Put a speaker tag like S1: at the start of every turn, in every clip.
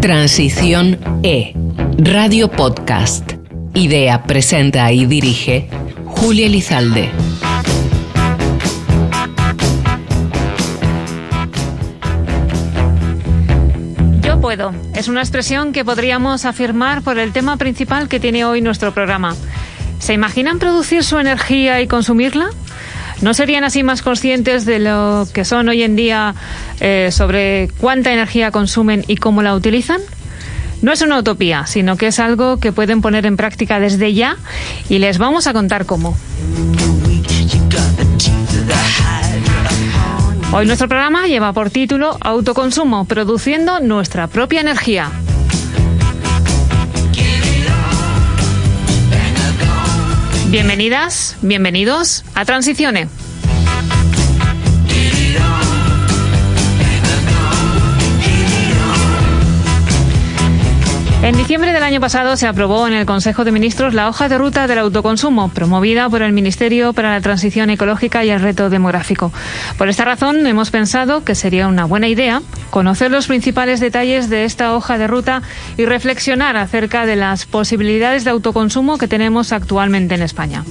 S1: Transición E. Radio Podcast. Idea, presenta y dirige Julia Elizalde.
S2: Yo puedo. Es una expresión que podríamos afirmar por el tema principal que tiene hoy nuestro programa. ¿Se imaginan producir su energía y consumirla? ¿No serían así más conscientes de lo que son hoy en día eh, sobre cuánta energía consumen y cómo la utilizan? No es una utopía, sino que es algo que pueden poner en práctica desde ya y les vamos a contar cómo. Hoy nuestro programa lleva por título Autoconsumo, produciendo nuestra propia energía. Bienvenidas, bienvenidos a Transicione. En diciembre del año pasado se aprobó en el Consejo de Ministros la hoja de ruta del autoconsumo, promovida por el Ministerio para la Transición Ecológica y el Reto Demográfico. Por esta razón, hemos pensado que sería una buena idea conocer los principales detalles de esta hoja de ruta y reflexionar acerca de las posibilidades de autoconsumo que tenemos actualmente en España.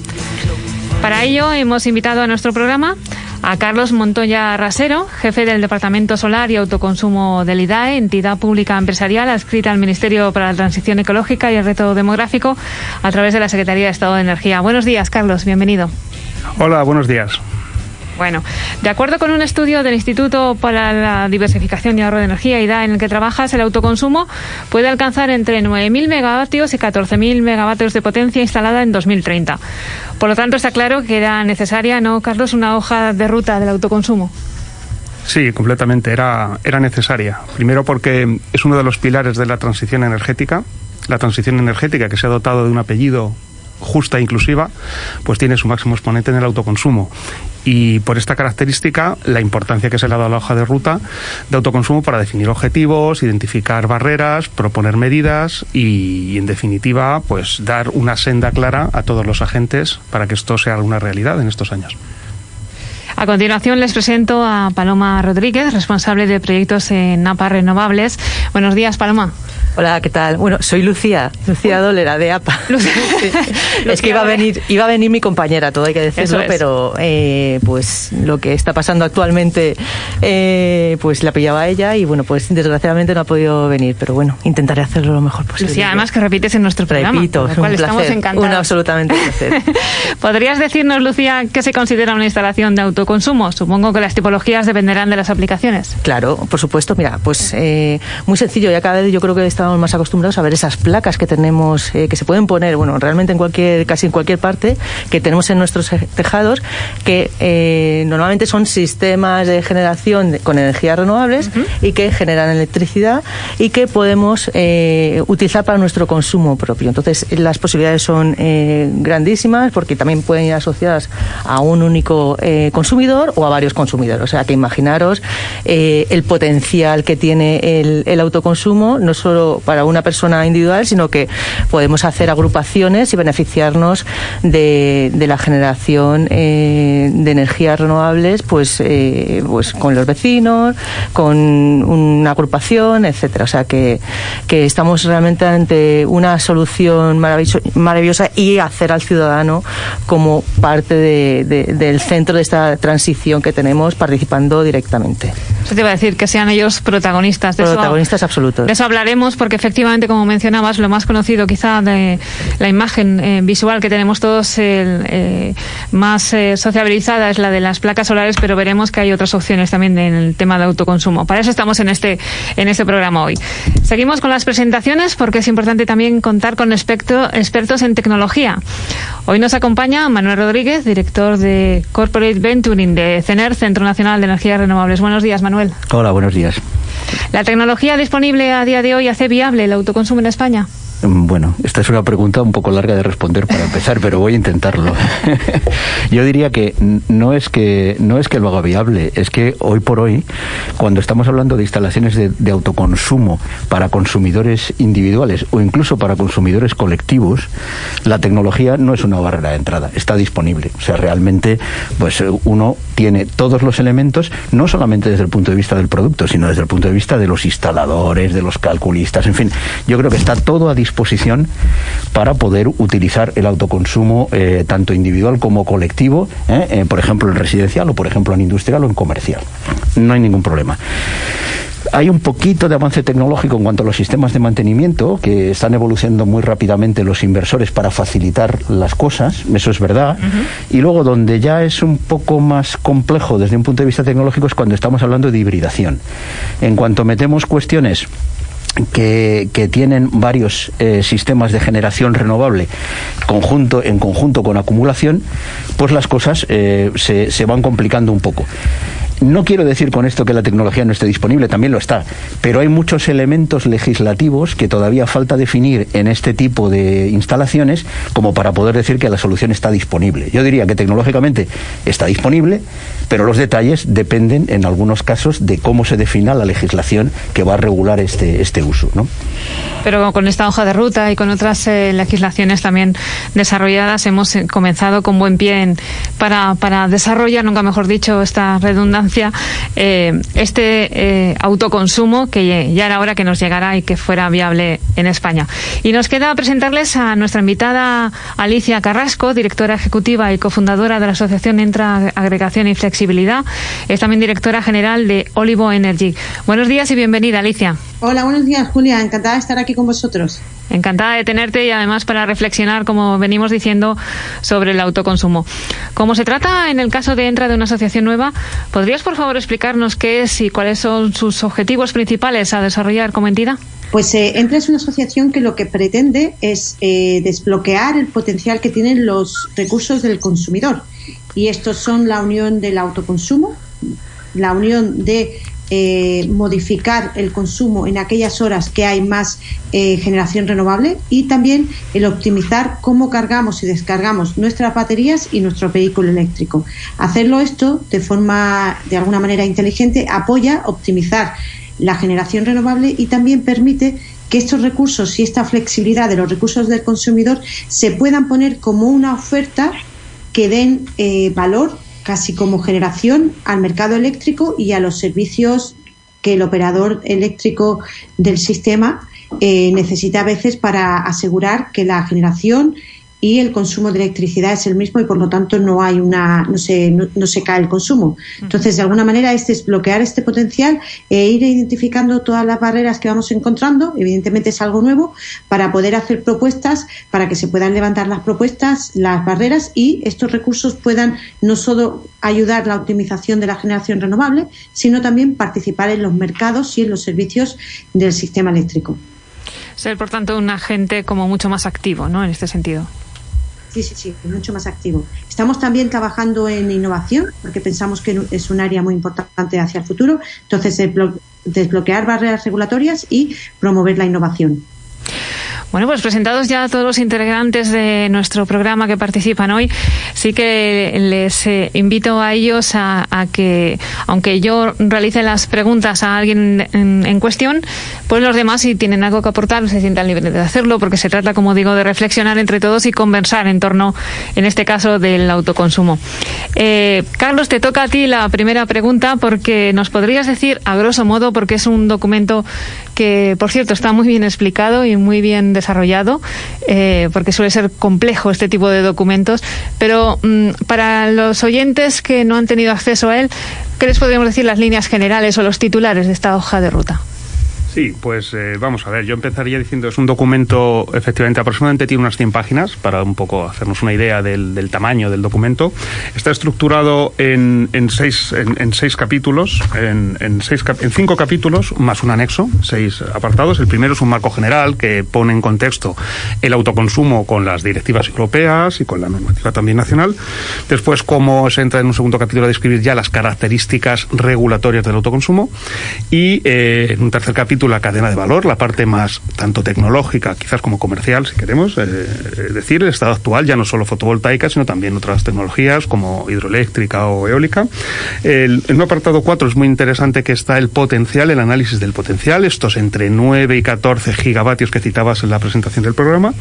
S2: Para ello, hemos invitado a nuestro programa a Carlos Montoya Rasero, jefe del Departamento Solar y Autoconsumo del IDAE, entidad pública empresarial adscrita al Ministerio para la Transición Ecológica y el Reto Demográfico, a través de la Secretaría de Estado de Energía. Buenos días, Carlos, bienvenido.
S3: Hola, buenos días.
S2: Bueno, de acuerdo con un estudio del Instituto para la Diversificación y Ahorro de Energía, IDA, en el que trabajas, el autoconsumo puede alcanzar entre 9.000 megavatios y 14.000 megavatios de potencia instalada en 2030. Por lo tanto, está claro que era necesaria, ¿no, Carlos, una hoja de ruta del autoconsumo?
S3: Sí, completamente. Era, era necesaria. Primero porque es uno de los pilares de la transición energética. La transición energética que se ha dotado de un apellido justa e inclusiva, pues tiene su máximo exponente en el autoconsumo. Y por esta característica, la importancia que se le ha dado a la hoja de ruta de autoconsumo para definir objetivos, identificar barreras, proponer medidas y, en definitiva, pues dar una senda clara a todos los agentes para que esto sea una realidad en estos años.
S2: A continuación les presento a Paloma Rodríguez, responsable de proyectos en APA Renovables. Buenos días, Paloma.
S4: Hola, ¿qué tal? Bueno, soy Lucía, Lucía Dolera de APA. Sí. es que iba a venir, iba a venir mi compañera, todo hay que decirlo, pero eh, pues lo que está pasando actualmente, eh, pues la pillaba a ella y bueno, pues desgraciadamente no ha podido venir, pero bueno, intentaré hacerlo lo mejor posible.
S2: Lucía, además que repites en nuestro programa,
S4: Repito,
S2: cual
S4: un
S2: estamos
S4: placer,
S2: encantados.
S4: un absolutamente placer.
S2: ¿Podrías decirnos, Lucía, qué se considera una instalación de autoconsumo? Supongo que las tipologías dependerán de las aplicaciones.
S4: Claro, por supuesto. Mira, pues eh, muy sencillo. Ya cada vez yo creo que estamos más acostumbrados a ver esas placas que tenemos, eh, que se pueden poner, bueno, realmente en cualquier, casi en cualquier parte, que tenemos en nuestros tejados, que eh, normalmente son sistemas de generación de- con energías renovables y que generan electricidad y que podemos eh, utilizar para nuestro consumo propio. Entonces, las posibilidades son grandísimas porque también pueden ir asociadas a un único consumidor o a varios consumidores. O sea, que imaginaros el potencial que tiene el, el autoconsumo, no solo para una persona individual, sino que podemos hacer agrupaciones y beneficiarnos de, de la generación eh, de energías renovables pues, eh, pues con los vecinos, con una agrupación, etcétera. O sea que, que estamos realmente ante una solución maravillosa y hacer al ciudadano como parte de- de- del centro de esta transición que tenemos participando directamente.
S2: Eso te iba a decir, que sean ellos protagonistas. De eso-
S4: Protagonistas absolutos.
S2: De eso hablaremos porque efectivamente, como mencionabas, lo más conocido quizá de la imagen eh, visual que tenemos todos eh, más eh, sociabilizada es la de las placas solares, pero veremos que hay otras opciones también en el tema de autoconsumo. Para eso estamos en este, en este programa hoy. Seguimos con las presentaciones porque es importante también contar con experto- expertos en tecnología. Hoy nos acompaña Manuel Rodríguez, director de Corporate Venturing de CENER, Centro Nacional de Energías Renovables. Buenos días, Manuel.
S5: Hola, buenos días.
S2: ¿La tecnología disponible a día de hoy hace viable el autoconsumo en España?
S5: Bueno, esta es una pregunta un poco larga de responder para empezar, pero voy a intentarlo. Yo diría que no es que no es que lo haga viable, es que hoy por hoy, cuando estamos hablando de instalaciones de, autoconsumo para consumidores individuales o incluso para consumidores colectivos, la tecnología no es una barrera de entrada, está disponible. O sea, realmente, pues uno tiene todos los elementos, no solamente desde el punto de vista del producto, sino desde el punto de vista de los instaladores, de los calculistas, en fin, yo creo que está todo a disposición para poder utilizar el autoconsumo eh, tanto individual como colectivo, eh, eh, por ejemplo en residencial o por ejemplo en industrial o en comercial. No hay ningún problema. Hay un poquito de avance tecnológico en cuanto a los sistemas de mantenimiento, que están evolucionando muy rápidamente los inversores para facilitar las cosas, eso es verdad. Y luego donde ya es un poco más complejo desde un punto de vista tecnológico es cuando estamos hablando de hibridación. En cuanto metemos cuestiones que, tienen varios eh, sistemas de generación renovable conjunto, en conjunto con acumulación, pues las cosas eh, se, se van complicando un poco. No quiero decir con esto que la tecnología no esté disponible, también lo está, pero hay muchos elementos legislativos que todavía falta definir en este tipo de instalaciones como para poder decir que la solución está disponible. Yo diría que tecnológicamente está disponible, pero los detalles dependen en algunos casos de cómo se defina la legislación que va a regular este, este uso. ¿no?
S2: Pero con esta hoja de ruta y con otras eh, legislaciones también desarrolladas hemos eh, comenzado con buen pie para, para desarrollar, nunca mejor dicho, esta redundancia, eh, este autoconsumo que ya era hora que nos llegara y que fuera viable en España. Y nos queda presentarles a nuestra invitada Alicia Carrasco, directora ejecutiva y cofundadora de la Asociación Entra Agregación y Flexibilidad es también directora general de Olivo Energy. Buenos días y bienvenida, Alicia.
S6: Hola, buenos días, Julia. Encantada de estar aquí con vosotros.
S2: Encantada de tenerte y además para reflexionar, como venimos diciendo, sobre el autoconsumo. Como se trata en el caso de Entra de una asociación nueva, ¿podrías por favor explicarnos qué es y cuáles son sus objetivos principales a desarrollar como entidad?
S6: Pues eh, Entra es una asociación que lo que pretende es eh, desbloquear el potencial que tienen los recursos del consumidor y estos son la unión del autoconsumo, la unión de eh, modificar el consumo en aquellas horas que hay más eh, generación renovable y también el optimizar cómo cargamos y descargamos nuestras baterías y nuestro vehículo eléctrico. Hacerlo esto de forma, de alguna manera inteligente, apoya optimizar la generación renovable y también permite que estos recursos y esta flexibilidad de los recursos del consumidor se puedan poner como una oferta que den eh, valor casi como generación al mercado eléctrico y a los servicios que el operador eléctrico del sistema eh, necesita a veces para asegurar que la generación y el consumo de electricidad es el mismo y por lo tanto no hay una no se no, se cae el consumo. Entonces de alguna manera es bloquear este potencial e ir identificando todas las barreras que vamos encontrando. Evidentemente es algo nuevo para poder hacer propuestas para que se puedan levantar las propuestas las barreras y estos recursos puedan no solo ayudar la optimización de la generación renovable sino también participar en los mercados y en los servicios del sistema eléctrico.
S2: Ser por tanto un agente como mucho más activo ¿no? en este sentido
S6: Sí, sí, sí, mucho más activo. Estamos también trabajando en innovación, porque pensamos que es un área muy importante hacia el futuro. Entonces, desbloquear barreras regulatorias y promover la innovación.
S2: Bueno, pues presentados ya todos los integrantes de nuestro programa que participan hoy, sí que les eh, invito a ellos a, que, aunque yo realice las preguntas a alguien en, cuestión, pues los demás, si tienen algo que aportar, se sientan libres de hacerlo, porque se trata, como digo, de reflexionar entre todos y conversar en torno, en este caso, del autoconsumo. Eh, Carlos, te toca a ti la primera pregunta, porque nos podrías decir, a grosso modo, porque es un documento que, por cierto, está muy bien explicado y muy bien desarrollado, eh, porque suele ser complejo este tipo de documentos, pero mm, para los oyentes que no han tenido acceso a él, ¿qué les podríamos decir las líneas generales o los titulares de esta hoja de ruta?
S3: Sí, pues eh, vamos a ver, yo empezaría diciendo, es un documento, efectivamente, aproximadamente tiene unas 100 páginas, para un poco hacernos una idea del, tamaño del documento. Está estructurado en, en seis, en, seis capítulos, en, en, seis, en cinco capítulos, más un anexo, seis apartados. El primero es un marco general que pone en contexto el autoconsumo con las directivas europeas y con la normativa también nacional. Después, cómo se entra en un segundo capítulo a describir ya las características regulatorias del autoconsumo. Y eh, en un tercer capítulo, la cadena de valor, la parte más tanto tecnológica, quizás como comercial, si queremos eh, decir, el estado actual, ya no solo fotovoltaica, sino también otras tecnologías como hidroeléctrica o eólica. El, en un apartado 4 es muy interesante que está el potencial, el análisis del potencial, estos entre 9 y 14 gigavatios que citabas en la presentación del programa.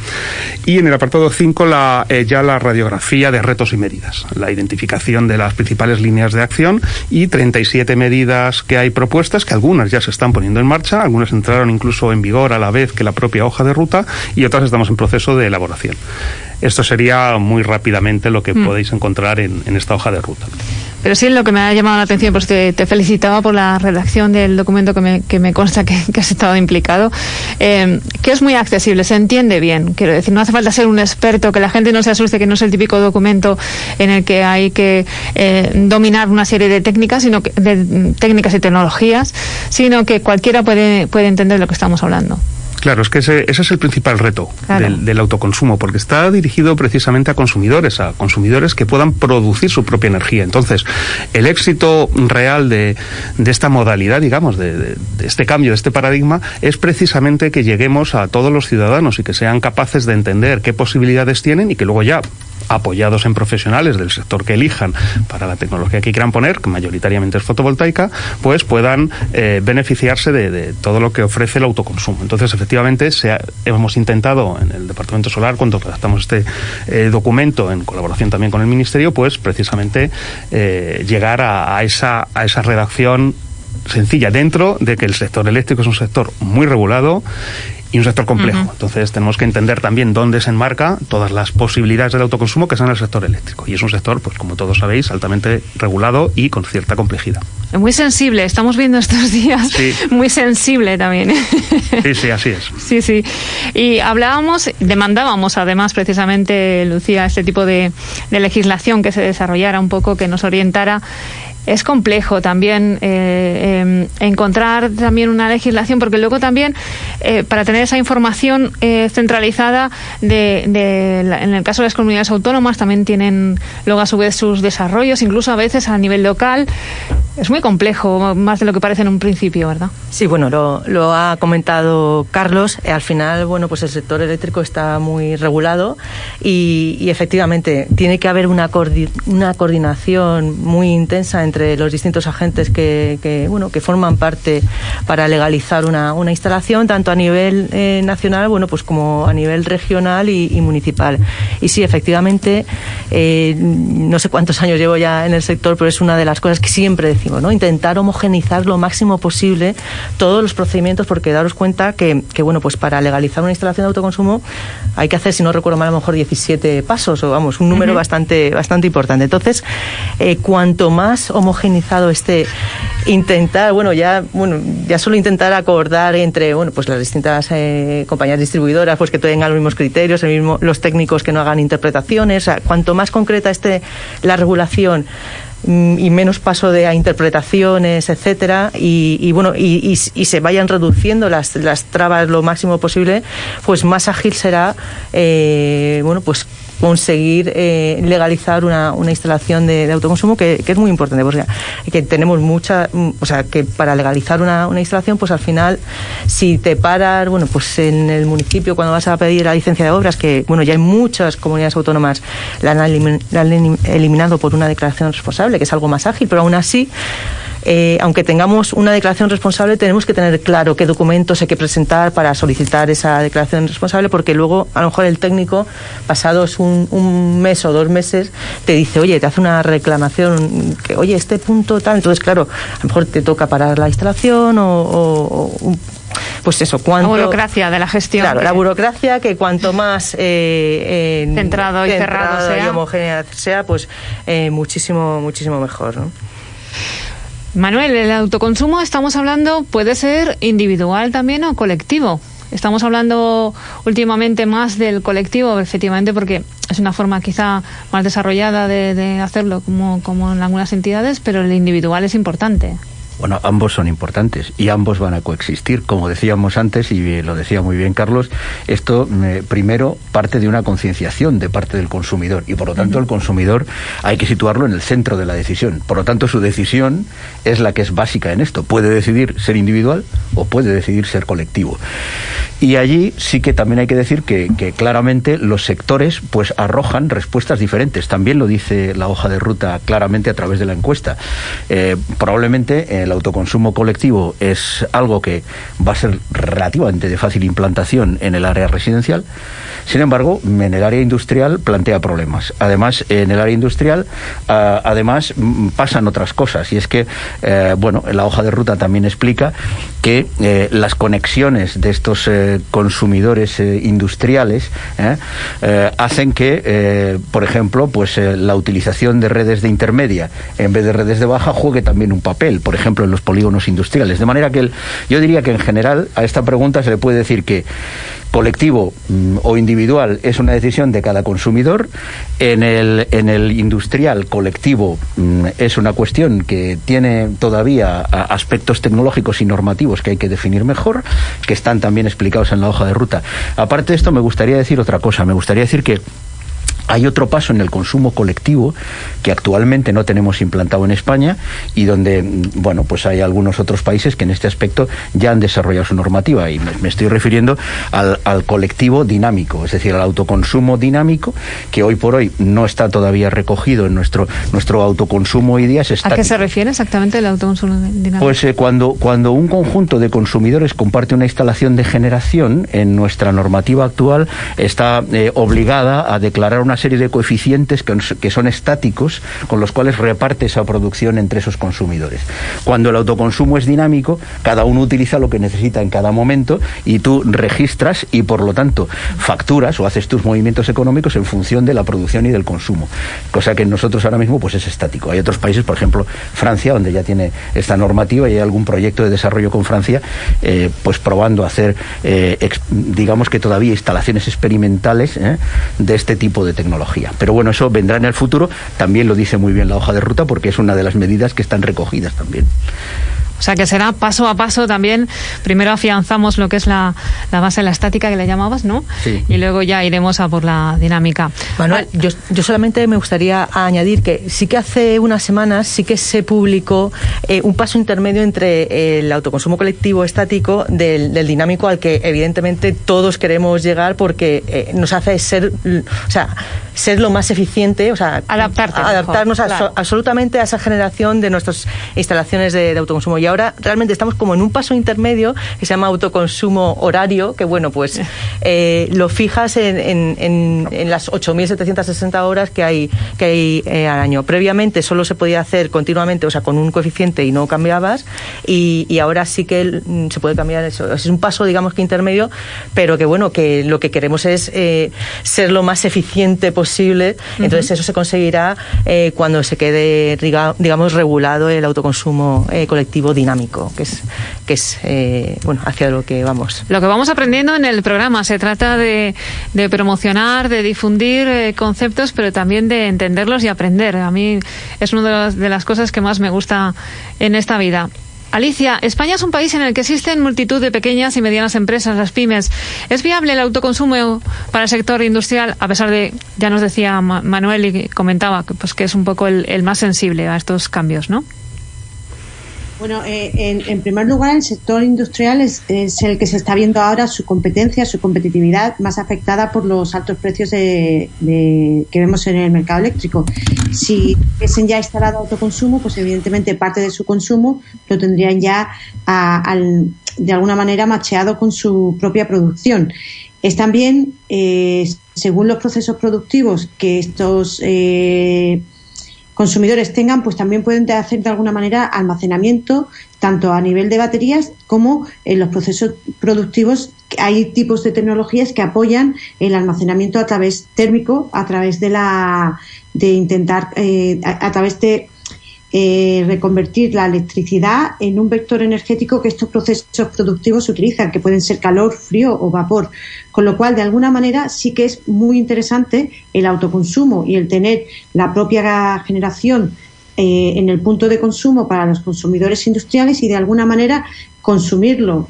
S3: Y en el apartado 5 la, eh, ya la radiografía de retos y medidas, la identificación de las principales líneas de acción y 37 medidas que hay propuestas, que algunas ya se están poniendo en marcha, algunas entraron incluso en vigor a la vez que la propia hoja de ruta y otras estamos en proceso de elaboración. Esto sería muy rápidamente lo que mm. podéis encontrar en, esta hoja de ruta.
S2: Pero sí, lo que me ha llamado la atención, pues te, felicitaba por la redacción del documento que me, que me consta que, has estado implicado, eh, que es muy accesible, se entiende bien. Quiero decir, no hace falta ser un experto, que la gente no se asuste, que no es el típico documento en el que hay que eh, dominar una serie de técnicas, sino que, de técnicas y tecnologías, sino que cualquiera puede, puede entender lo que estamos hablando.
S3: Claro, es que ese, es el principal reto del, autoconsumo, porque está dirigido precisamente a consumidores, a consumidores que puedan producir su propia energía. Entonces, el éxito real de, esta modalidad, digamos, de, de, este cambio, de este paradigma, es precisamente que lleguemos a todos los ciudadanos y que sean capaces de entender qué posibilidades tienen y que luego ya apoyados en profesionales del sector que elijan para la tecnología que quieran poner, que mayoritariamente es fotovoltaica, pues puedan eh, beneficiarse de, todo lo que ofrece el autoconsumo. Entonces, efectivamente, hemos intentado en el Departamento Solar, cuando redactamos este eh, documento, en colaboración también con el Ministerio, pues precisamente eh, llegar a esa redacción sencilla dentro de que el sector eléctrico es un sector muy regulado y un sector complejo. Entonces tenemos que entender también dónde se enmarca todas las posibilidades del autoconsumo que son el sector eléctrico. Y es un sector, pues como todos sabéis, altamente regulado y con cierta complejidad.
S2: Muy sensible, estamos viendo estos días, muy sensible también.
S3: Sí, sí, así es.
S2: Sí, sí. Y hablábamos, demandábamos además precisamente, Lucía, este tipo de, de legislación que se desarrollara un poco, que nos orientara es complejo también eh, em, encontrar también una legislación, porque luego también eh, para tener esa información eh, centralizada de, en el caso de las comunidades autónomas también tienen luego a su vez sus desarrollos, incluso a veces a nivel local. Es muy complejo, más de lo que parece en un principio, ¿verdad?
S4: Sí, bueno, lo, ha comentado Carlos. al final, bueno, pues el sector eléctrico está muy regulado y, efectivamente tiene que haber una, una coordinación muy intensa entre los distintos agentes que, bueno, que forman parte para legalizar una, una instalación, tanto a nivel eh, nacional bueno, pues como a nivel regional y, municipal. Y sí, efectivamente, eh, no sé cuántos años llevo ya en el sector, pero es una de las cosas que siempre decimos, ¿no? intentar homogenizar lo máximo posible todos los procedimientos, porque daros cuenta que, que bueno, pues para legalizar una instalación de autoconsumo hay que hacer, si no recuerdo mal, a lo mejor 17 pasos, o vamos, un número bastante, bastante importante. Entonces, eh, cuanto más homogenizado este intentar, bueno, ya, bueno, ya solo intentar acordar entre, bueno, pues las distintas eh, compañías distribuidoras, pues que tengan los mismos criterios, el mismo, los técnicos que no hagan interpretaciones, cuanto más concreta esté la regulación mm, y menos paso de a interpretaciones, etcétera, y, bueno, y, se vayan reduciendo las, las trabas lo máximo posible, pues más ágil será, eh, bueno, pues conseguir eh, legalizar una, una instalación de, autoconsumo que, es muy importante, porque que tenemos mucha, o sea, que para legalizar una, una, instalación, pues al final, si te paras, bueno, pues en el municipio cuando vas a pedir la licencia de obras, que bueno, ya hay muchas comunidades autónomas la han, la han eliminado por una declaración responsable, que es algo más ágil, pero aún así eh, aunque tengamos una declaración responsable, tenemos que tener claro qué documentos hay que presentar para solicitar esa declaración responsable, porque luego a lo mejor el técnico, pasados un, mes o dos meses, te dice, oye, te hace una reclamación, que oye, este punto tal, entonces claro, a lo mejor te toca parar la instalación o, pues eso, cuánto...
S2: La burocracia de la gestión.
S4: Claro, la burocracia que cuanto más...
S2: Eh, centrado y cerrado sea.
S4: Y homogénea sea, pues eh, muchísimo, muchísimo mejor, ¿no?
S2: Manuel, el autoconsumo estamos hablando puede ser individual también o colectivo. Estamos hablando últimamente más del colectivo, efectivamente, porque es una forma quizá más desarrollada de, hacerlo como, como en algunas entidades, pero el individual es importante.
S5: Bueno, ambos son importantes y ambos van a coexistir. Como decíamos antes, y lo decía muy bien Carlos, esto eh, primero parte de una concienciación de parte del consumidor y por lo tanto el consumidor hay que situarlo en el centro de la decisión. Por lo tanto, su decisión es la que es básica en esto. Puede decidir ser individual o puede decidir ser colectivo. Y allí sí que también hay que decir que, claramente los sectores pues arrojan respuestas diferentes. También lo dice la hoja de ruta claramente a través de la encuesta. Eh, probablemente el autoconsumo colectivo es algo que va a ser relativamente de fácil implantación en el área residencial. Sin embargo, en el área industrial plantea problemas. Además, en el área industrial, ah, además pasan otras cosas. Y es que, eh, bueno, la hoja de ruta también explica que eh, las conexiones de estos eh, consumidores industriales hacen que, por ejemplo, pues la utilización de redes de intermedia en vez de redes de baja juegue también un papel, por ejemplo, en los polígonos industriales. De manera que yo diría que en general a esta pregunta se le puede decir que colectivo mm, o individual es una decisión de cada consumidor. En el, en el industrial colectivo mm, es una cuestión que tiene todavía aspectos tecnológicos y normativos que hay que definir mejor, que están también explicados en la hoja de ruta. Aparte de esto, me gustaría decir otra cosa. Me gustaría decir que hay otro paso en el consumo colectivo que actualmente no tenemos implantado en España y donde, bueno, pues hay algunos otros países que en este aspecto ya han desarrollado su normativa y me, estoy refiriendo al, colectivo dinámico, es decir, al autoconsumo dinámico que hoy por hoy no está todavía recogido en nuestro nuestro autoconsumo hoy día.
S2: ¿A qué se refiere exactamente el autoconsumo dinámico?
S5: Pues eh, cuando, cuando un conjunto de consumidores comparte una instalación de generación, en nuestra normativa actual está eh, obligada a declarar una serie de coeficientes que, son estáticos con los cuales reparte esa producción entre esos consumidores. Cuando el autoconsumo es dinámico, cada uno utiliza lo que necesita en cada momento y tú registras y por lo tanto facturas o haces tus movimientos económicos en función de la producción y del consumo, cosa que en nosotros ahora mismo pues es estático. Hay otros países, por ejemplo Francia, donde ya tiene esta normativa y hay algún proyecto de desarrollo con Francia, eh, pues probando hacer, eh, digamos que todavía instalaciones experimentales eh, de este tipo de Pero bueno, eso vendrá en el futuro, también lo dice muy bien la hoja de ruta porque es una de las medidas que están recogidas también.
S2: O sea que será paso a paso también. Primero afianzamos lo que es la, la base, la estática que le llamabas, ¿no? Sí. Y luego ya iremos a por la dinámica.
S4: Manuel, yo, yo, solamente me gustaría añadir que sí que hace unas semanas sí que se publicó eh, un paso intermedio entre el autoconsumo colectivo estático del, del, dinámico al que evidentemente todos queremos llegar porque eh, nos hace ser, o sea, ser lo más eficiente, o sea, adaptarnos absolutamente a esa generación de nuestras instalaciones de, autoconsumo. Y ahora realmente estamos como en un paso intermedio que se llama autoconsumo horario, que bueno, pues eh, lo fijas en, en, las 8.760 horas que hay, que hay eh, al año. Previamente solo se podía hacer continuamente, o sea, con un coeficiente y no cambiabas, y, y ahora sí que mm, se puede cambiar eso. Es un paso, digamos que intermedio, pero que bueno, que lo que queremos es eh, ser lo más eficiente posible posible. Entonces eso se conseguirá eh, cuando se quede, digamos, regulado el autoconsumo eh, colectivo dinámico, que es, que es eh, bueno, hacia lo que vamos.
S2: Lo que vamos aprendiendo en el programa se trata de, de promocionar, de difundir conceptos, pero también de entenderlos y aprender. A mí es una de las cosas que más me gusta en esta vida. Alicia, España es un país en el que existen multitud de pequeñas y medianas empresas, las pymes. ¿Es viable el autoconsumo para el sector industrial, a pesar de, ya nos decía Manuel y comentaba, pues que es un poco el, el más sensible a estos cambios, ¿no?
S6: Bueno, eh, en, primer lugar, el sector industrial es, el que se está viendo ahora su competencia, su competitividad más afectada por los altos precios de, que vemos en el mercado eléctrico. Si hubiesen ya instalado autoconsumo, pues evidentemente parte de su consumo lo tendrían ya de alguna manera macheado con su propia producción. Es también, eh, según los procesos productivos que estos eh, consumidores tengan, pues también pueden hacer de alguna manera almacenamiento, tanto a nivel de baterías como en los procesos productivos. Hay tipos de tecnologías que apoyan el almacenamiento a través térmico, a través de la de intentar, eh, a través de eh, reconvertir la electricidad en un vector energético que estos procesos productivos utilizan, que pueden ser calor, frío o vapor. Con lo cual, de alguna manera, sí que es muy interesante el autoconsumo y el tener la propia generación eh, en el punto de consumo para los consumidores industriales y de alguna manera consumirlo.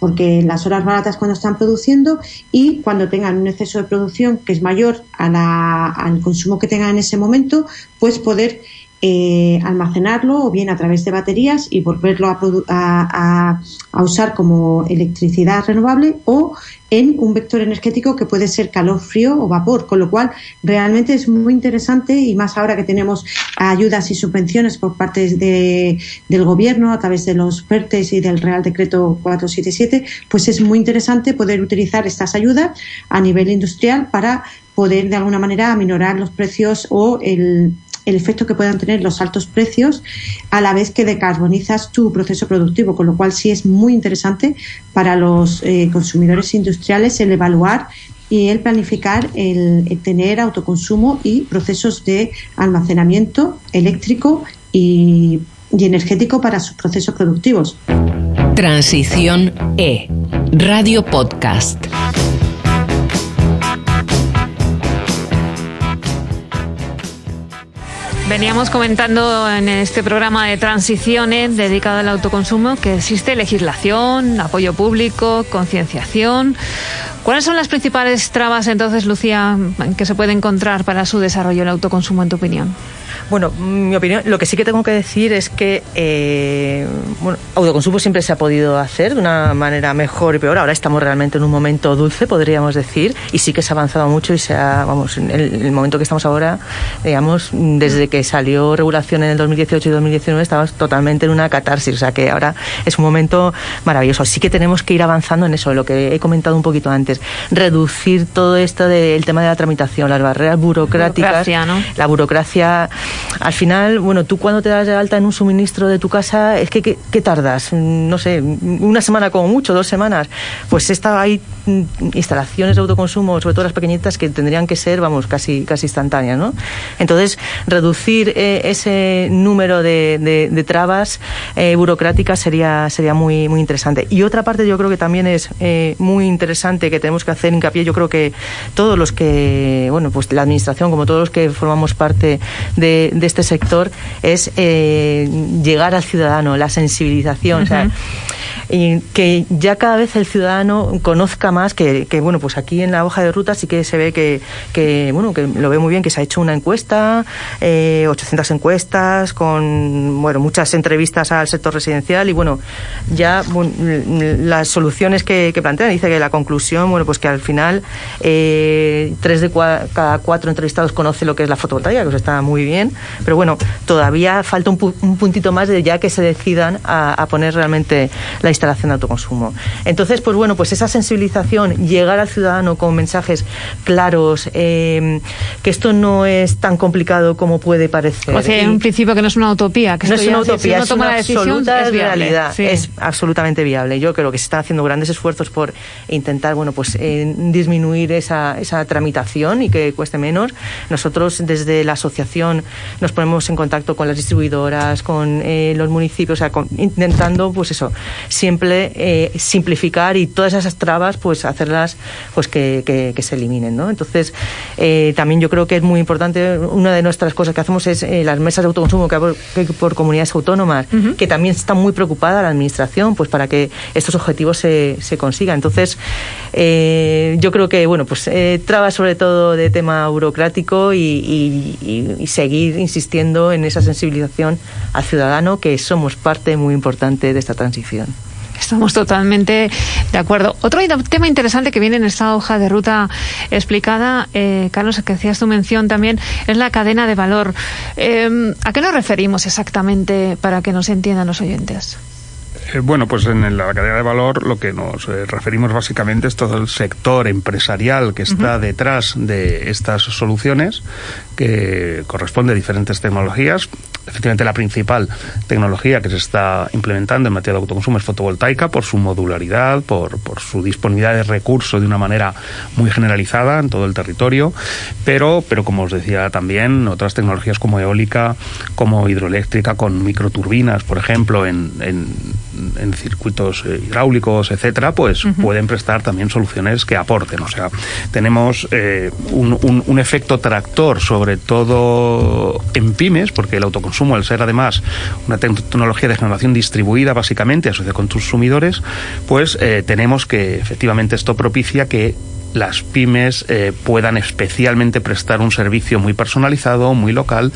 S6: Porque las horas baratas cuando están produciendo y cuando tengan un exceso de producción que es mayor al consumo que tengan en ese momento, pues poder eh, almacenarlo o bien a través de baterías y volverlo a, usar como electricidad renovable o en un vector energético que puede ser calor, frío o vapor, con lo cual realmente es muy interesante y más ahora que tenemos ayudas y subvenciones por parte de, del gobierno a través de los PERTES y del Real Decreto 477, pues es muy interesante poder utilizar estas ayudas a nivel industrial para poder de alguna manera aminorar los precios o el, el efecto que puedan tener los altos precios a la vez que decarbonizas tu proceso productivo, con lo cual sí es muy interesante para los eh, consumidores industriales el evaluar y el planificar el, tener autoconsumo y procesos de almacenamiento eléctrico y, y energético para sus procesos productivos.
S1: Transición E, Radio Podcast.
S2: Veníamos comentando en este programa de transiciones dedicado al autoconsumo que existe legislación, apoyo público, concienciación. ¿Cuáles son las principales trabas entonces, Lucía, que se puede encontrar para su desarrollo el autoconsumo, en tu opinión?
S4: Bueno, mi opinión, lo que sí que tengo que decir es que eh, bueno, autoconsumo siempre se ha podido hacer de una manera mejor y peor. Ahora estamos realmente en un momento dulce, podríamos decir, y sí que se ha avanzado mucho y se ha, vamos, en el, momento que estamos ahora, digamos, desde que salió regulación en el 2018 y 2019, estamos totalmente en una catarsis. O sea que ahora es un momento maravilloso. Sí que tenemos que ir avanzando en eso, lo que he comentado un poquito antes. Reducir todo esto del tema de la tramitación, las barreras burocráticas, la burocracia al final, bueno, tú cuando te das de alta en un suministro de tu casa, es que ¿qué, tardas? No sé, una semana como mucho, dos semanas. Pues esta hay mm, instalaciones de autoconsumo, sobre todo las pequeñitas, que tendrían que ser, vamos, casi, casi instantáneas, ¿no? Entonces, reducir eh, ese número de, trabas eh, burocráticas sería, sería muy, muy interesante. Y otra parte yo creo que también es eh, muy interesante que tenemos que hacer hincapié, yo creo que todos los que, bueno, pues la administración, como todos los que formamos parte de de, este sector es eh, llegar al ciudadano, la sensibilización. y que ya cada vez el ciudadano conozca más que, bueno pues aquí en la hoja de ruta sí que se ve que, bueno que lo ve muy bien que se ha hecho una encuesta 800 eh, encuestas con bueno muchas entrevistas al sector residencial y bueno ya las soluciones que, plantean dice que la conclusión bueno pues que al final eh, tres de cada cuatro entrevistados conoce lo que es la fotovoltaica que está muy bien pero bueno, todavía falta un, puntito más de ya que se decidan a, poner realmente la instalación de autoconsumo. Entonces, pues bueno, pues esa sensibilización, llegar al ciudadano con mensajes claros, em, que esto no es tan complicado como puede parecer.
S2: O sea, en principio que no es una utopía, que
S4: no es una utopía, es una absoluta realidad, es absolutamente viable. Yo creo que se están haciendo grandes esfuerzos por intentar, bueno, pues eh, disminuir esa, esa tramitación y que cueste menos. Nosotros desde la asociación nos ponemos en contacto con las distribuidoras, con eh, los municipios, o sea, intentando, pues eso, siempre eh, simplificar y todas esas trabas, pues hacerlas, pues que, que, se eliminen, ¿no? Entonces, eh, también yo creo que es muy importante, una de nuestras cosas que hacemos es las mesas de autoconsumo que hay por, comunidades autónomas, que también está muy preocupada la administración, pues para que estos objetivos se, se consigan. Entonces, yo creo que, bueno, pues trabas sobre todo de tema burocrático y, y seguir insistiendo en esa sensibilización al ciudadano, que somos parte muy importante de esta transición.
S2: Estamos totalmente de acuerdo. Otro tema interesante que viene en esta hoja de ruta explicada, eh, Carlos, que hacías tu mención también, es la cadena de valor. Eh, ¿A qué nos referimos exactamente para que nos entiendan los oyentes?
S3: Eh, bueno, pues en la cadena de valor lo que nos eh, referimos básicamente es todo el sector empresarial que está detrás de estas soluciones, que corresponde a diferentes tecnologías. Efectivamente, la principal tecnología que se está implementando en materia de autoconsumo es fotovoltaica por su modularidad, por, por su disponibilidad de recursos de una manera muy generalizada en todo el territorio, pero, pero como os decía también, otras tecnologías como eólica, como hidroeléctrica, con microturbinas, por ejemplo, en, en en circuitos eh, hidráulicos, etcétera, pues pueden prestar también soluciones que aporten. O sea, tenemos eh, un, efecto tractor, sobre todo en pymes, porque el autoconsumo autoconsumo, al ser además una tecnología de generación distribuida básicamente, asociada con consumidores, pues eh, tenemos que efectivamente esto propicia que las pymes eh, puedan especialmente prestar un servicio muy personalizado, muy local.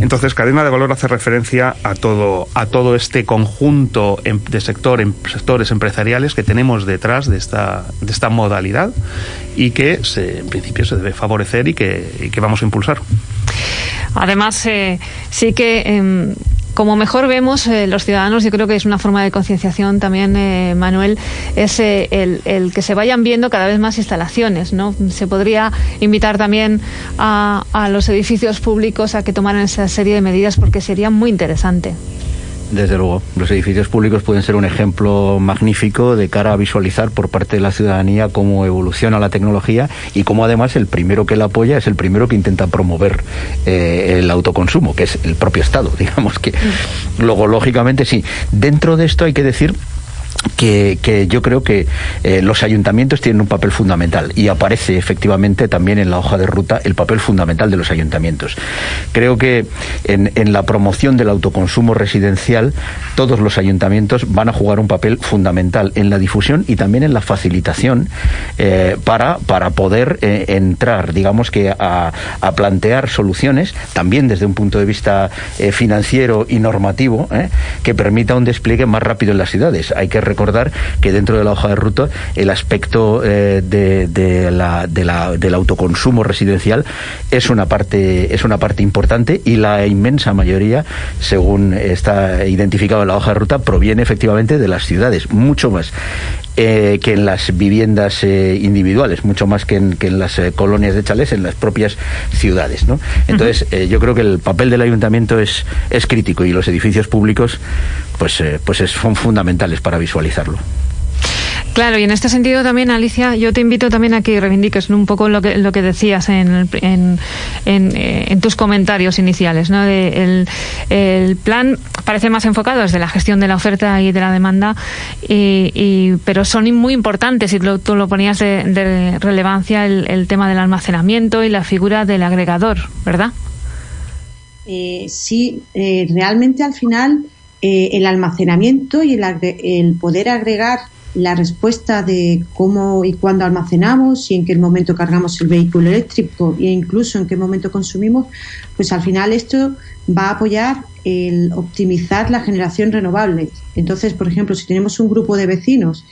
S3: Entonces, cadena de valor hace referencia a todo, a todo este conjunto em, de sector, em, sectores empresariales que tenemos detrás de esta, de esta modalidad y que en principio se debe favorecer y que, y que vamos a impulsar.
S2: Además, eh, sí que em, como mejor vemos eh, los ciudadanos, yo creo que es una forma de concienciación también, eh, Manuel, es el, el, que se vayan viendo cada vez más instalaciones. ¿no? Se podría invitar también a, a los edificios públicos a que tomaran esa serie de medidas porque sería muy interesante.
S5: Desde luego, los edificios públicos pueden ser un ejemplo magnífico de cara a visualizar por parte de la ciudadanía cómo evoluciona la tecnología y cómo además el primero que la apoya es el primero que intenta promover eh, el autoconsumo, que es el propio Estado, digamos que. Luego, lógicamente, sí. Dentro de esto hay que decir que, yo creo que eh, los ayuntamientos tienen un papel fundamental y aparece efectivamente también en la hoja de ruta el papel fundamental de los ayuntamientos. Creo que en, en, la promoción del autoconsumo residencial todos los ayuntamientos van a jugar un papel fundamental en la difusión y también en la facilitación eh, para, para poder eh, entrar, digamos que a, a, plantear soluciones también desde un punto de vista financiero y normativo que permita un despliegue más rápido en las ciudades. Hay que recordar que dentro de la hoja de ruta el aspecto eh, de, de la, de la, del autoconsumo residencial es una parte es una parte importante y la inmensa mayoría, según está identificado en la hoja de ruta, proviene efectivamente de las ciudades, mucho más eh, que en las viviendas eh, individuales, mucho más que en, que en las eh, colonias de chalés, en las propias ciudades. ¿no? Entonces, uh -huh. yo creo que el papel del ayuntamiento es, es crítico y los edificios públicos pues, pues es, son fundamentales para visualizarlo.
S2: Claro, y en este sentido también, Alicia, yo te invito también a que reivindiques un poco lo que, lo que decías en, en, en, en tus comentarios iniciales. ¿no? De el, el, plan parece más enfocado desde la gestión de la oferta y de la demanda, y, y, pero son muy importantes, y lo, tú lo ponías de, de relevancia, el, el, tema del almacenamiento y la figura del agregador, ¿verdad?
S6: Eh, sí, eh, realmente al final eh, el almacenamiento y el, el poder agregar la respuesta de cómo y cuándo almacenamos y en qué momento cargamos el vehículo eléctrico e incluso en qué momento consumimos, pues al final esto va a apoyar el optimizar la generación renovable. Entonces, por ejemplo, si tenemos un grupo de vecinos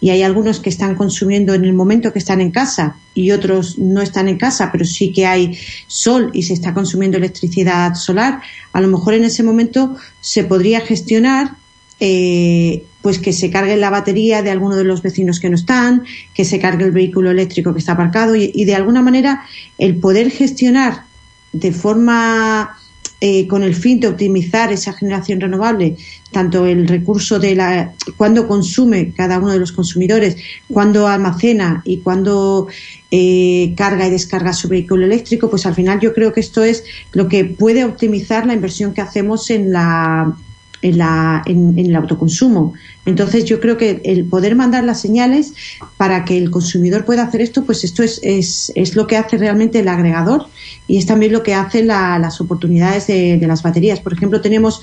S6: y hay algunos que están consumiendo en el momento que están en casa y otros no están en casa, pero sí que hay sol y se está consumiendo electricidad solar, a lo mejor en ese momento se podría gestionar eh, pues que se cargue la batería de alguno de los vecinos que no están, que se cargue el vehículo eléctrico que está aparcado y, y de alguna manera el poder gestionar de forma eh, con el fin de optimizar esa generación renovable, tanto el recurso de la cuando consume cada uno de los consumidores, cuando almacena y cuando eh, carga y descarga su vehículo eléctrico, pues al final yo creo que esto es lo que puede optimizar la inversión que hacemos en la en, la, en, en, el autoconsumo. Entonces yo creo que el poder mandar las señales para que el consumidor pueda hacer esto, pues esto es, es, es lo que hace realmente el agregador y es también lo que hace la, las oportunidades de, las baterías. Por ejemplo, tenemos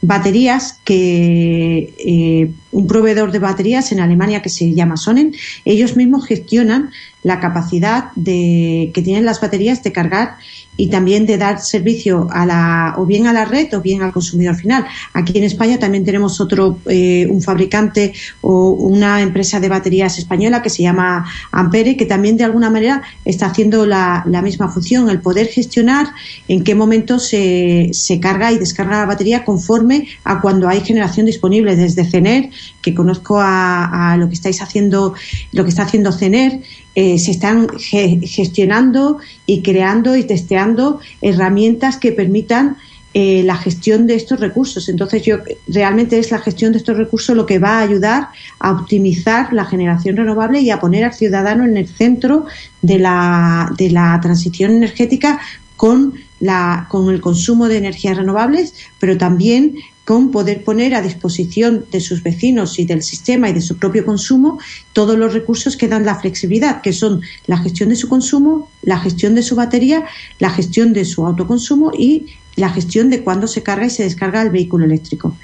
S6: baterías que eh, un proveedor de baterías en Alemania que se llama Sonnen, ellos mismos gestionan la capacidad de, que tienen las baterías de cargar y también de dar servicio a la, o bien a la red o bien al consumidor final. Aquí en España también tenemos otro, eh, un fabricante o una empresa de baterías española que se llama Ampere, que también de alguna manera está haciendo la, la misma función, el poder gestionar en qué momento se, se carga y descarga la batería conforme a cuando hay generación disponible desde CENER, que conozco a, a lo que estáis haciendo, lo que está haciendo CENER, eh, se están ge gestionando y creando y testeando herramientas que permitan eh, la gestión de estos recursos. Entonces, yo realmente es la gestión de estos recursos lo que va a ayudar a optimizar la generación renovable y a poner al ciudadano en el centro de la, de la transición energética con, la, con el consumo de energías renovables, pero también con poder poner a disposición de sus vecinos y del sistema y de su propio consumo todos los recursos que dan la flexibilidad, que son la gestión de su consumo, la gestión de su batería, la gestión de su autoconsumo y la gestión de cuándo se carga y se descarga el vehículo eléctrico.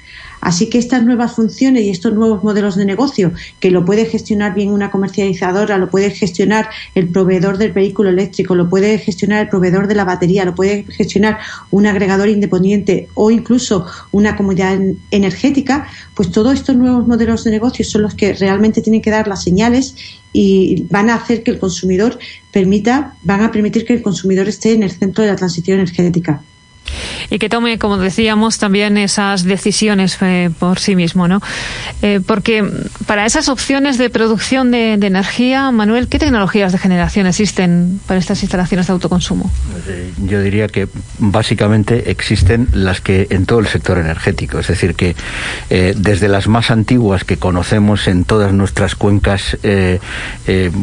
S6: Así que estas nuevas funciones y estos nuevos modelos de negocio, que lo puede gestionar bien una comercializadora, lo puede gestionar el proveedor del vehículo eléctrico, lo puede gestionar el proveedor de la batería, lo puede gestionar un agregador independiente o incluso una comunidad energética, pues todos estos nuevos modelos de negocio son los que realmente tienen que dar las señales y van a hacer que el consumidor permita, van a permitir que el consumidor esté en el centro de la transición energética
S2: y que tome, como decíamos, también esas decisiones eh, por sí mismo, ¿no? Eh, porque para esas opciones de producción de, energía, Manuel, ¿qué tecnologías de generación existen para estas instalaciones de autoconsumo?
S5: Eh, yo diría que básicamente existen las que en todo el sector energético, es decir, que desde las más antiguas que conocemos en todas nuestras cuencas,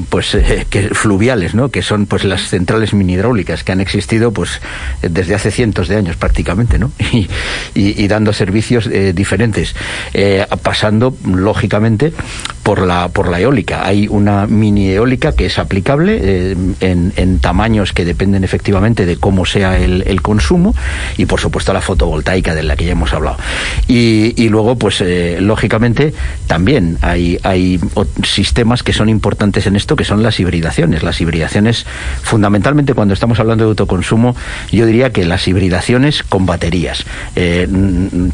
S5: pues que fluviales, ¿no? Que son pues las centrales mini hidráulicas que han existido pues desde hace cientos de años prácticamente, ¿no? Y, dando servicios eh, diferentes, eh, pasando lógicamente por la por la eólica. Hay una mini eólica que es aplicable eh, en, tamaños que dependen efectivamente de cómo sea el, consumo y por supuesto la fotovoltaica de la que ya hemos hablado. Y, luego, pues lógicamente también hay hay sistemas que son importantes en esto, que son las hibridaciones. Las hibridaciones, fundamentalmente cuando estamos hablando de autoconsumo, yo diría que las hibridaciones con baterías. Eh,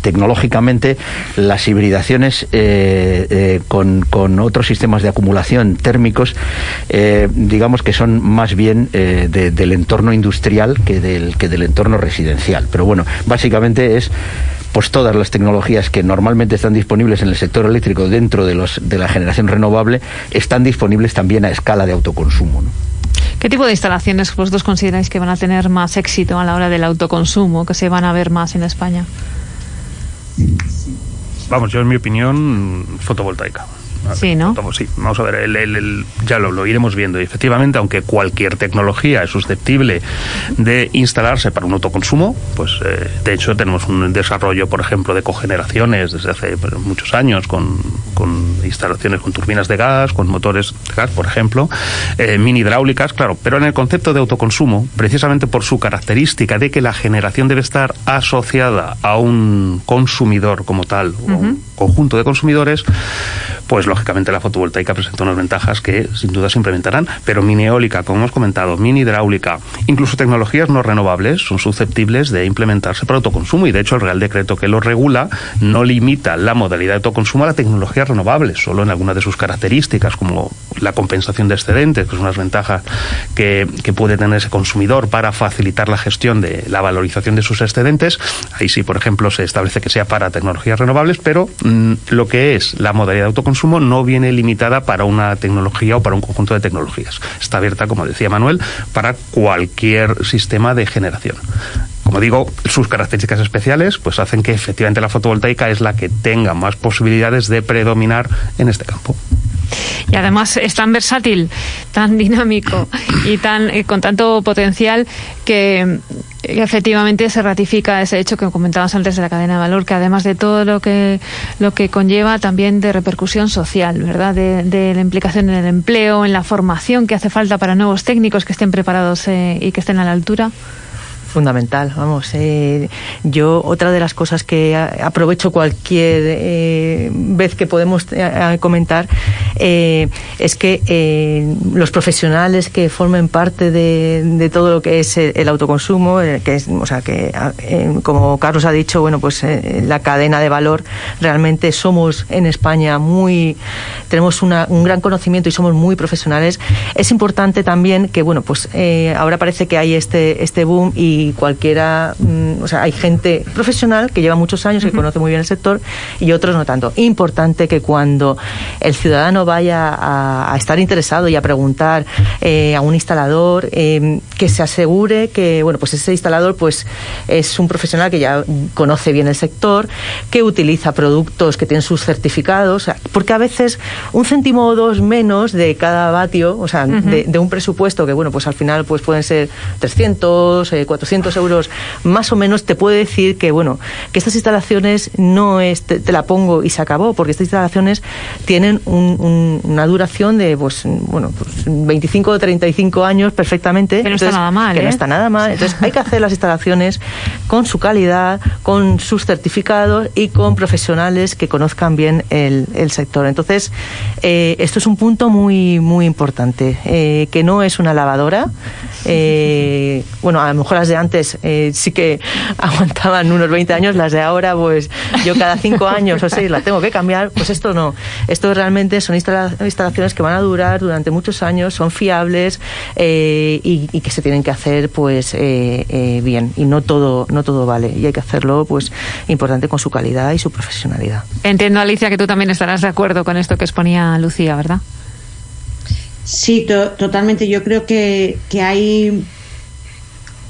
S5: tecnológicamente, las hibridaciones eh, eh, con, otros sistemas de acumulación térmicos, digamos que son más bien del entorno industrial que del, que del entorno residencial. Pero bueno, básicamente es pues todas las tecnologías que normalmente están disponibles en el sector eléctrico dentro de, los, de la generación renovable están disponibles también a escala de autoconsumo.
S2: ¿Qué tipo de instalaciones vosotros consideráis que van a tener más éxito a la hora del autoconsumo, que se van a ver más en España?
S3: Vamos, yo en mi opinión, fotovoltaica.
S2: Sí, ¿no?
S3: sí, vamos a ver, el, ya lo, iremos viendo. Y efectivamente, aunque cualquier tecnología es susceptible de instalarse para un autoconsumo, pues eh, de hecho tenemos un desarrollo, por ejemplo, de cogeneraciones desde hace pues, muchos años con, instalaciones con turbinas de gas, con motores de gas, por ejemplo, eh, mini hidráulicas, claro, pero en el concepto de autoconsumo, precisamente por su característica de que la generación debe estar asociada a un consumidor como tal, o un conjunto de consumidores, pues lógicamente la fotovoltaica presenta unas ventajas que sin duda se implementarán, pero mini eólica, como hemos comentado, mini hidráulica, incluso tecnologías no renovables son susceptibles de implementarse para autoconsumo y de hecho el Real Decreto que lo regula no limita la modalidad de autoconsumo a la tecnología renovable, solo en algunas de sus características como la compensación de excedentes, que son unas ventajas que, puede tener ese consumidor para facilitar la gestión de la valorización de sus excedentes. Ahí sí, por ejemplo, se establece que sea para tecnologías renovables, pero mm, lo que es la modalidad de autoconsumo no viene limitada para una tecnología o para un conjunto de tecnologías. Está abierta, como decía Manuel, para cualquier sistema de generación. Como digo, sus características especiales pues hacen que efectivamente la fotovoltaica es la que tenga más posibilidades de predominar en este campo.
S2: Y además es tan versátil, tan dinámico y tan eh, con tanto potencial que efectivamente se ratifica ese hecho que comentabas antes de la cadena de valor, que además de todo lo que lo que conlleva también de repercusión social, ¿verdad? De, la implicación en el empleo, en la formación que hace falta para nuevos técnicos que estén preparados eh, y que estén a la altura
S4: fundamental. Vamos, eh, yo otra de las cosas que aprovecho cualquier eh, vez que podemos eh, comentar es que los profesionales que formen parte de, todo lo que es el, autoconsumo, que es, o sea, que como Carlos ha dicho, bueno, pues la cadena de valor realmente somos en España muy tenemos un gran conocimiento y somos muy profesionales. Es importante también que, bueno, pues ahora parece que hay este este boom y cualquiera, mm, o sea, hay gente profesional que lleva muchos años, que conoce muy bien el sector y otros no tanto. Importante que cuando el ciudadano vaya a, estar interesado y a preguntar eh, a un instalador, eh, que se asegure que, bueno, pues ese instalador pues es un profesional que ya conoce bien el sector, que utiliza productos que tienen sus certificados, porque a veces un céntimo o dos menos de cada vatio, o sea, de, un presupuesto que, bueno, pues al final pues pueden ser 300, 400 800 euros más o menos, te puede decir que, bueno, que estas instalaciones no es, te, la pongo y se acabó, porque estas instalaciones tienen una duración de, pues, bueno, pues 25 o 35 años perfectamente.
S2: Que no está nada mal,
S4: Que no
S2: ¿eh?
S4: está nada mal. Entonces, hay que hacer las instalaciones con su calidad, con sus certificados y con profesionales que conozcan bien el, sector. Entonces, eh, esto es un punto muy, muy importante, eh, que no es una lavadora. Bueno, a lo mejor las de antes sí que aguantaban unos 20 años, las de ahora, pues yo cada 5 años o 6 la tengo que cambiar, pues esto no. Esto realmente son instalaciones que van a durar durante muchos años, son fiables y, y, que se tienen que hacer pues bien y no todo, no todo vale y hay que hacerlo pues importante con su calidad y su profesionalidad.
S2: Entiendo, Alicia, que tú también estarás de acuerdo con esto que exponía Lucía, ¿verdad?
S6: Sí, totalmente. Yo creo que, que hay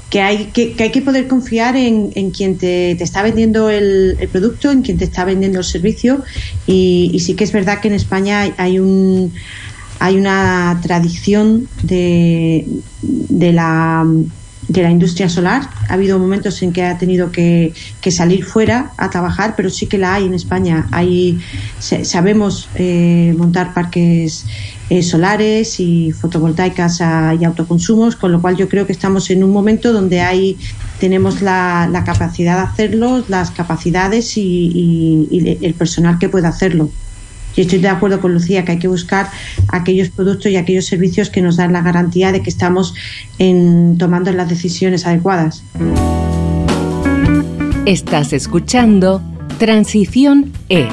S6: que hay que, hay que poder confiar en, en quien te, te, está vendiendo el, producto, en quien te está vendiendo el servicio y, sí que es verdad que en España hay un hay una tradición de, de la de la industria solar. Ha habido momentos en que ha tenido que, salir fuera a trabajar, pero sí que la hay en España. Hay, sabemos eh, montar parques eh, solares y fotovoltaicas y autoconsumos, con lo cual yo creo que estamos en un momento donde hay tenemos la, capacidad de hacerlo, las capacidades y el personal que puede hacerlo. Y estoy de acuerdo con Lucía que hay que buscar aquellos productos y aquellos servicios que nos dan la garantía de que estamos en, tomando las decisiones adecuadas.
S1: Estás escuchando Transición E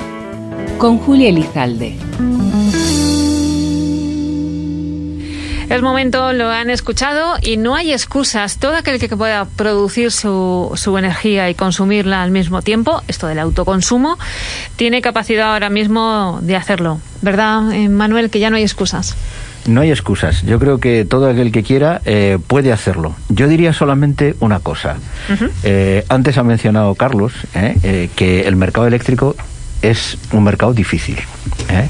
S1: con Julia Elizalde.
S2: Es momento, lo han escuchado y no hay excusas. Todo aquel que pueda producir su, su energía y consumirla al mismo tiempo, esto del autoconsumo, tiene capacidad ahora mismo de hacerlo. ¿Verdad, eh, Manuel, que ya no hay excusas?
S5: No hay excusas. Yo creo que todo aquel que quiera eh, puede hacerlo. Yo diría solamente una cosa. Eh, antes ha mencionado Carlos que el mercado eléctrico es un mercado difícil. ¿eh?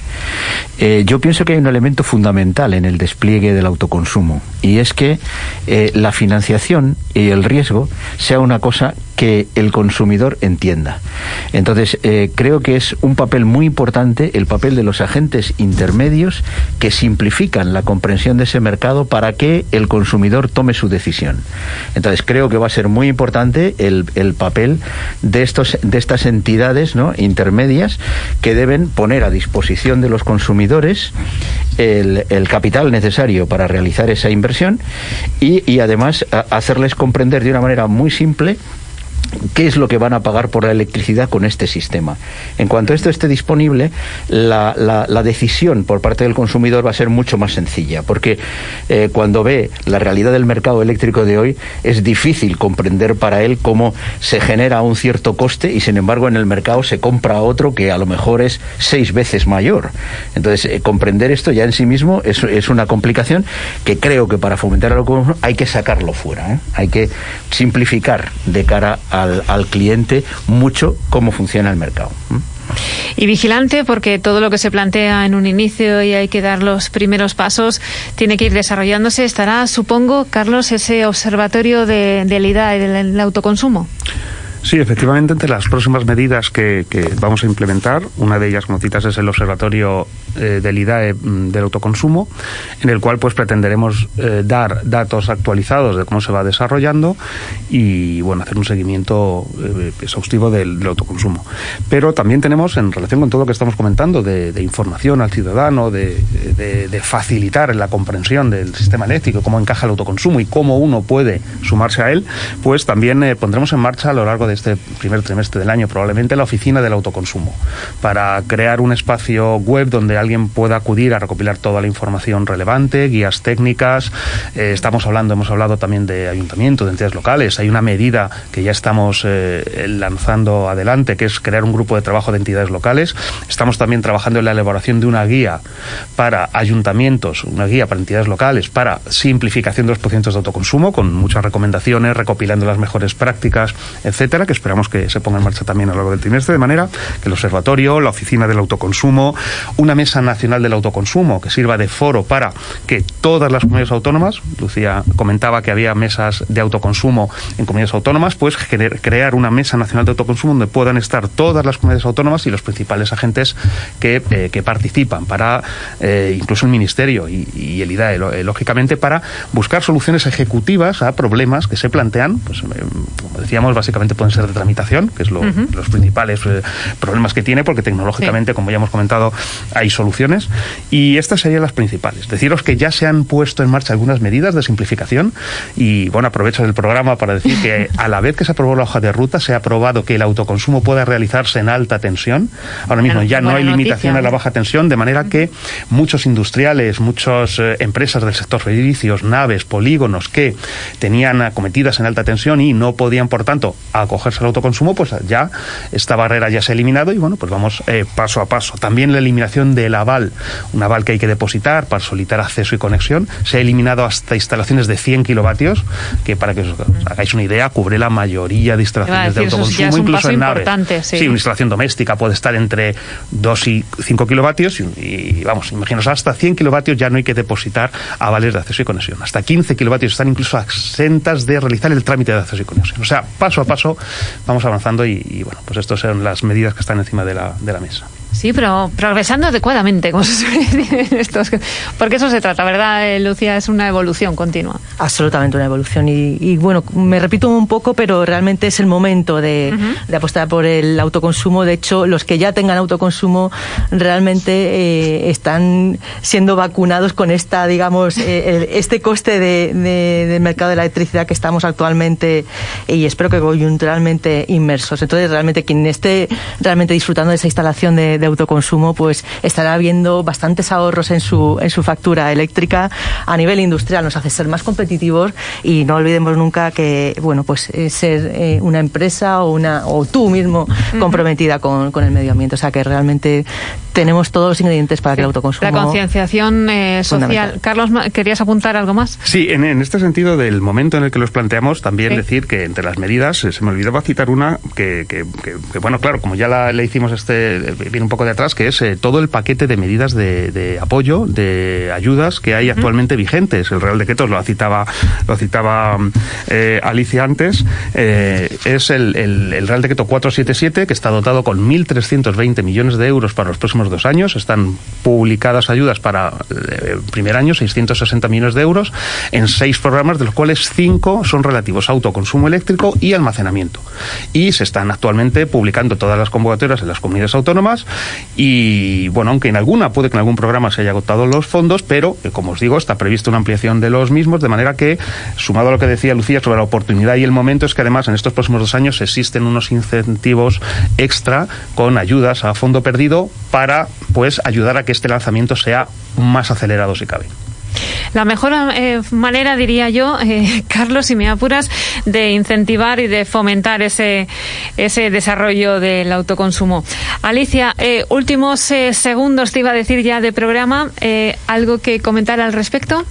S5: Eh, yo pienso que hay un elemento fundamental en el despliegue del autoconsumo y es que eh, la financiación y el riesgo sea una cosa que el consumidor entienda. Entonces, creo que es un papel muy importante el papel de los agentes intermedios que simplifican la comprensión de ese mercado para que el consumidor tome su decisión. Entonces, creo que va a ser muy importante el, el papel de, estos, de estas entidades ¿no? intermedias que deben poner a disposición de los consumidores el, capital necesario para realizar esa inversión y, además hacerles comprender de una manera muy simple qué es lo que van a pagar por la electricidad con este sistema. En cuanto esto esté disponible, la, la, decisión por parte del consumidor va a ser mucho más sencilla, porque eh, cuando ve la realidad del mercado eléctrico de hoy, es difícil comprender para él cómo se genera un cierto coste y sin embargo en el mercado se compra otro que a lo mejor es seis veces mayor. Entonces, eh, comprender esto ya en sí mismo es, una complicación que creo que para fomentar consumo hay que sacarlo fuera, ¿eh? hay que simplificar de cara a al, cliente mucho cómo funciona el mercado.
S2: Y vigilante, porque todo lo que se plantea en un inicio y hay que dar los primeros pasos, tiene que ir desarrollándose. Estará, supongo, Carlos, ese observatorio de, del IDA y del autoconsumo.
S3: Sí, efectivamente, entre las próximas medidas que, vamos a implementar, una de ellas, como citas, es el Observatorio eh, del IDAE mm, del autoconsumo, en el cual pues pretenderemos eh, dar datos actualizados de cómo se va desarrollando y bueno hacer un seguimiento eh, exhaustivo del, autoconsumo. Pero también tenemos, en relación con todo lo que estamos comentando, de, información al ciudadano, de, de, facilitar la comprensión del sistema eléctrico, cómo encaja el autoconsumo y cómo uno puede sumarse a él, pues también pondremos en marcha a lo largo de este primer trimestre del año probablemente la oficina del autoconsumo, para crear un espacio web donde alguien pueda acudir a recopilar toda la información relevante, guías técnicas. Eh, estamos hablando, hemos hablado también de ayuntamiento, de entidades locales. Hay una medida que ya estamos eh, lanzando adelante, que es crear un grupo de trabajo de entidades locales. Estamos también trabajando en la elaboración de una guía para ayuntamientos, una guía para entidades locales, para simplificación de los procedimientos de autoconsumo, con muchas recomendaciones, recopilando las mejores prácticas, etcétera que esperamos que se ponga en marcha también a lo largo del trimestre, de manera que el observatorio, la oficina del autoconsumo, una mesa mesa nacional del autoconsumo que sirva de foro para que todas las comunidades autónomas, Lucía comentaba que había mesas de autoconsumo en comunidades autónomas, pues crear una mesa nacional de autoconsumo donde puedan estar todas las comunidades autónomas y los principales agentes que, eh, que participan para eh, incluso el ministerio y, el IDAE, eh, lógicamente, para buscar soluciones ejecutivas a problemas que se plantean, pues como decíamos, básicamente pueden ser de tramitación, que es lo, los principales problemas que tiene, porque tecnológicamente, como ya hemos comentado, hay soluciones. Y estas serían las principales. Deciros que ya se han puesto en marcha algunas medidas de simplificación y, bueno, aprovecho el programa para decir que a la vez que se aprobó la hoja de ruta, se ha aprobado que el autoconsumo pueda realizarse en alta tensión. Ahora mismo ya no hay limitación a la baja tensión, de manera que muchos industriales, muchas eh, empresas del sector servicios, naves, polígonos que tenían acometidas en alta tensión y no podían, por tanto, acogerse al autoconsumo, pues ya esta barrera ya se ha eliminado y bueno, pues vamos eh, paso a paso. También la eliminación del aval, un aval que hay que depositar para solicitar acceso y conexión, se ha eliminado hasta instalaciones de 100 kilovatios, que para que os hagáis una idea, cubre la mayoría de instalaciones de autoconsumo, incluso en naves. Sí. una instalación doméstica puede estar entre 2 y 5 kilovatios y, vamos, imaginaos, hasta 100 kilovatios ya no hay que depositar avales de acceso y conexión. Hasta 15 kilovatios están incluso exentas de realizar el trámite de acceso y conexión. O sea, paso a paso vamos avanzando y, y bueno, pues estas son las medidas que están encima de la, de la mesa.
S2: Sí, pero progresando adecuadamente, como se suele decir en estos. Porque eso se trata, ¿verdad, eh, Lucía? Es una evolución continua.
S4: Absolutamente una evolución. Y, bueno, me repito un poco, pero realmente es el momento de, apostar por el autoconsumo. De hecho, los que ya tengan autoconsumo realmente eh, están siendo vacunados con esta, digamos, eh, este coste de, del mercado de la electricidad que estamos actualmente y espero que coyunturalmente inmersos. Entonces, realmente quien esté realmente disfrutando de esa instalación de autoconsumo, pues estará viendo bastantes ahorros en su, en su factura eléctrica a nivel industrial. Nos hace ser más competitivos y no olvidemos nunca que, bueno, pues eh, ser eh, una empresa o, una, o tú mismo comprometida con, con el medio ambiente. O sea que realmente tenemos todos los ingredientes para que el autoconsumo.
S2: La concienciación eh, social. Carlos, ¿querías apuntar algo más?
S3: Sí, en, este sentido del momento en el que los planteamos, también decir que entre las medidas, se me olvidaba citar una que, que, bueno, claro, como ya la, le hicimos este, viene un poco de atrás, que es eh, todo el paquete de medidas de, apoyo, de ayudas que hay actualmente vigentes. El Real Decreto lo citaba, lo citaba eh, Alicia antes, eh, es el, el, Real Decreto 477, que está dotado con 1.320 millones de euros para los próximos dos años. Están publicadas ayudas para el primer año, 660 millones de euros, en seis programas, de los cuales cinco son relativos a autoconsumo eléctrico y almacenamiento. Y se están actualmente publicando todas las convocatorias en las comunidades autónomas y bueno, aunque en alguna puede que en algún programa se haya agotado los fondos, pero eh, como os digo, está prevista una ampliación de los mismos, de manera que, sumado a lo que decía Lucía sobre la oportunidad y el momento, es que además en estos próximos dos años existen unos incentivos extra con ayudas a fondo perdido para pues ayudar a que este lanzamiento sea más acelerado si cabe.
S2: La mejor eh, manera, diría yo, eh, Carlos, si me apuras, de incentivar y de fomentar ese, ese desarrollo del autoconsumo. Alicia, eh, últimos segundos te iba a decir ya de programa. ¿Algo que comentar al respecto?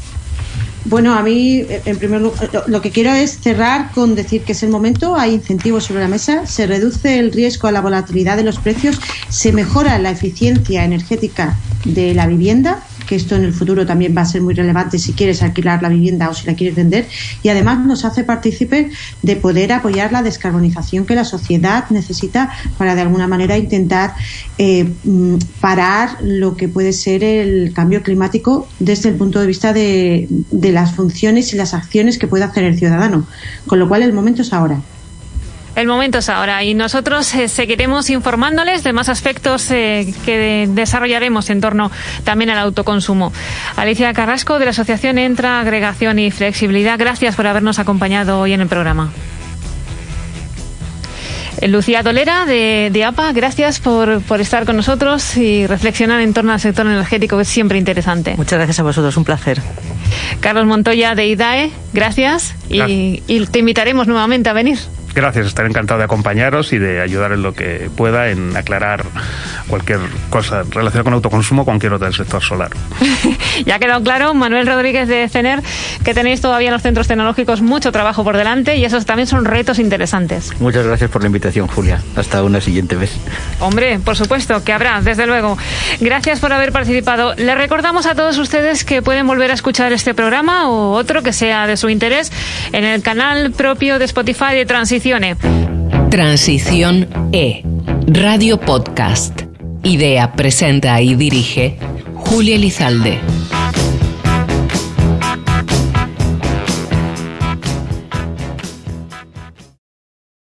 S6: Bueno, a mí, en primer lugar, lo que quiero es cerrar con decir que es el momento, hay incentivos sobre la mesa, se reduce el riesgo a la volatilidad de los precios, se mejora la eficiencia energética de la vivienda que esto en el futuro también va a ser muy relevante si quieres alquilar la vivienda o si la quieres vender y además nos hace partícipe de poder apoyar la descarbonización que la sociedad necesita para de alguna manera intentar eh, mm, parar lo que puede ser el cambio climático desde el punto de vista de, de las funciones y las acciones que puede hacer el ciudadano. Con lo cual el momento es ahora.
S2: El momento es ahora y nosotros eh, seguiremos informándoles de más aspectos eh, que desarrollaremos en torno también al autoconsumo. Alicia Carrasco de la Asociación Entra, Agregación y Flexibilidad, gracias por habernos acompañado hoy en el programa. Eh, Lucía Dolera de, APA, gracias por, estar con nosotros y reflexionar en torno al sector energético, que es siempre interesante.
S4: Muchas gracias a vosotros, un placer.
S2: Carlos Montoya de IDAE, gracias, Y, y te invitaremos nuevamente a venir.
S3: Gracias, estaré encantado de acompañaros y de ayudar en lo que pueda en aclarar cualquier cosa relacionada con autoconsumo o cualquier otra del sector solar.
S2: ya ha quedado claro, Manuel Rodríguez de CENER, que tenéis todavía en los centros tecnológicos mucho trabajo por delante y esos también son retos interesantes.
S5: Muchas gracias por la invitación, Julia. Hasta una siguiente vez.
S2: Hombre, por supuesto, que habrá, desde luego. Gracias por haber participado. Le recordamos a todos ustedes que pueden volver a escuchar este programa o otro que sea de su interés en el canal propio de Spotify de
S1: Transición E. Radio Podcast. Idea, presenta y dirige Julia Lizalde.